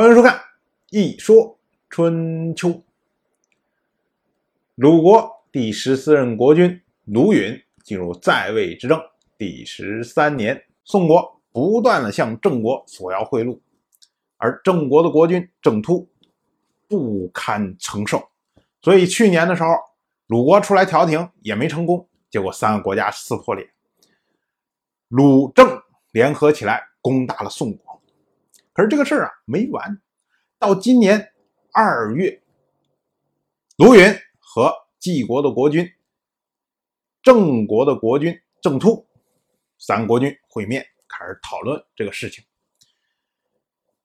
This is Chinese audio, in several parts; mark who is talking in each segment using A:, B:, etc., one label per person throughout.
A: 欢迎收看《一说春秋》。鲁国第十四任国君鲁允进入在位执政第十三年，宋国不断的向郑国索要贿赂，而郑国的国君郑突不堪承受，所以去年的时候，鲁国出来调停也没成功，结果三个国家撕破脸，鲁郑联合起来攻打了宋国。可是这个事儿啊没完，到今年二月，卢云和晋国的国君、郑国的国君郑突三国君会面，开始讨论这个事情。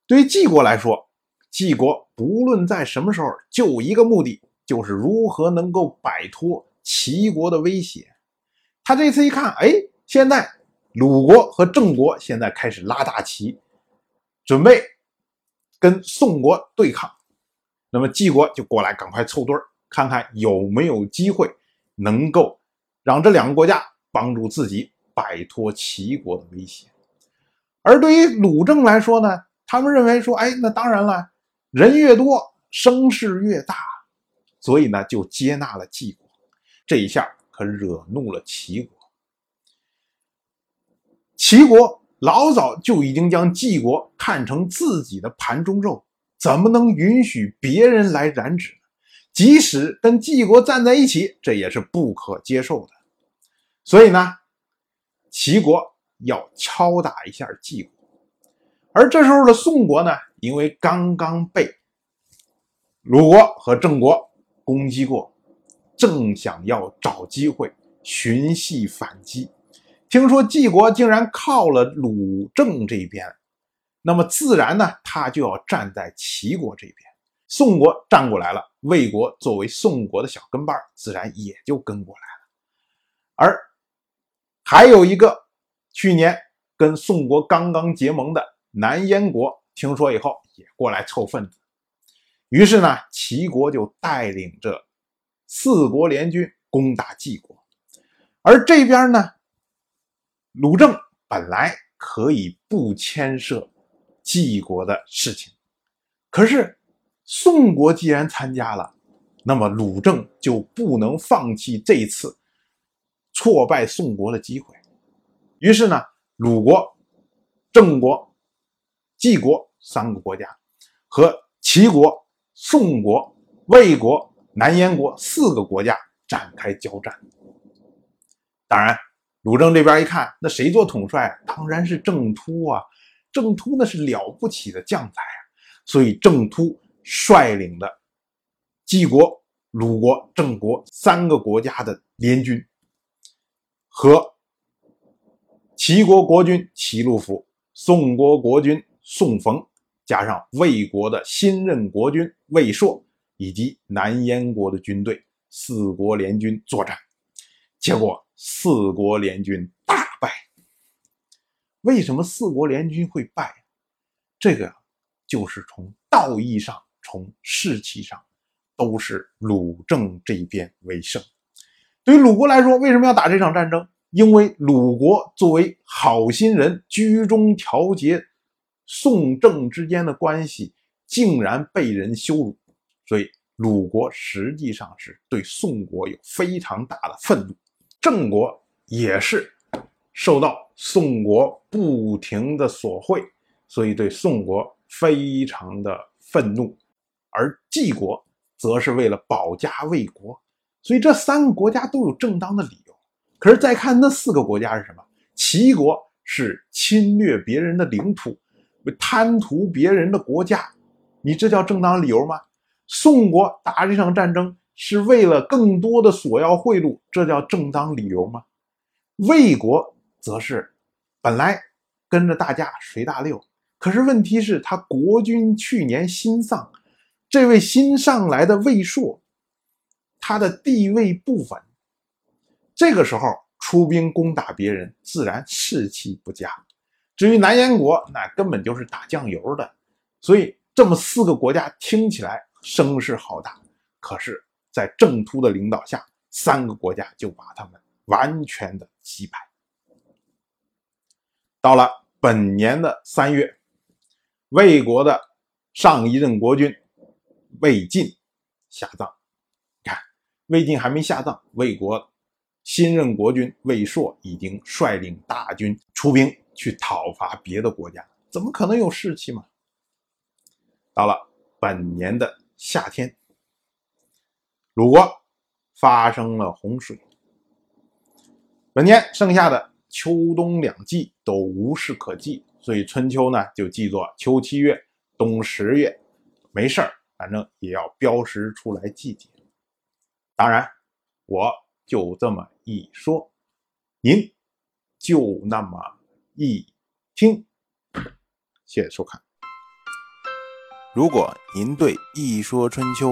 A: 对于晋国来说，晋国不论在什么时候，就一个目的，就是如何能够摆脱齐国的威胁。他这次一看，哎，现在鲁国和郑国现在开始拉大旗。准备跟宋国对抗，那么晋国就过来赶快凑堆儿，看看有没有机会能够让这两个国家帮助自己摆脱齐国的威胁。而对于鲁郑来说呢，他们认为说，哎，那当然了，人越多声势越大，所以呢就接纳了晋国。这一下可惹怒了齐国，齐国。老早就已经将晋国看成自己的盘中肉，怎么能允许别人来染指呢？即使跟晋国站在一起，这也是不可接受的。所以呢，齐国要敲打一下晋国。而这时候的宋国呢，因为刚刚被鲁国和郑国攻击过，正想要找机会寻隙反击。听说晋国竟然靠了鲁郑这边，那么自然呢，他就要站在齐国这边。宋国站过来了，魏国作为宋国的小跟班，自然也就跟过来了。而还有一个去年跟宋国刚刚结盟的南燕国，听说以后也过来凑份子。于是呢，齐国就带领着四国联军攻打晋国，而这边呢。鲁正本来可以不牵涉晋国的事情，可是宋国既然参加了，那么鲁正就不能放弃这次挫败宋国的机会。于是呢，鲁国、郑国、晋国三个国家和齐国、宋国、魏国、南燕国四个国家展开交战。当然。鲁正这边一看，那谁做统帅？当然是郑突啊！郑突那是了不起的将才啊！所以郑突率领的晋国、鲁国、郑国三个国家的联军，和齐国国君齐鲁府、宋国国君宋冯，加上魏国的新任国君魏硕，以及南燕国的军队，四国联军作战，结果。四国联军大败。为什么四国联军会败？这个就是从道义上、从士气上，都是鲁郑这边为胜。对于鲁国来说，为什么要打这场战争？因为鲁国作为好心人，居中调节宋郑之间的关系，竟然被人羞辱，所以鲁国实际上是对宋国有非常大的愤怒。郑国也是受到宋国不停的索贿，所以对宋国非常的愤怒，而晋国则是为了保家卫国，所以这三个国家都有正当的理由。可是再看那四个国家是什么？齐国是侵略别人的领土，贪图别人的国家，你这叫正当理由吗？宋国打这场战争。是为了更多的索要贿赂，这叫正当理由吗？魏国则是本来跟着大家随大溜，可是问题是，他国君去年新丧，这位新上来的魏硕，他的地位不稳，这个时候出兵攻打别人，自然士气不佳。至于南燕国，那根本就是打酱油的，所以这么四个国家听起来声势浩大，可是。在郑突的领导下，三个国家就把他们完全的击败。到了本年的三月，魏国的上一任国君魏晋下葬。看，魏晋还没下葬，魏国新任国君魏硕已经率领大军出兵去讨伐别的国家，怎么可能有士气嘛？到了本年的夏天，鲁国发生了洪水，本年剩下的秋冬两季都无事可记，所以春秋呢就记作秋七月。冬十月没事儿，反正也要标识出来季节。当然，我就这么一说，您就那么一听。谢谢收看。
B: 如果您对《一说春秋》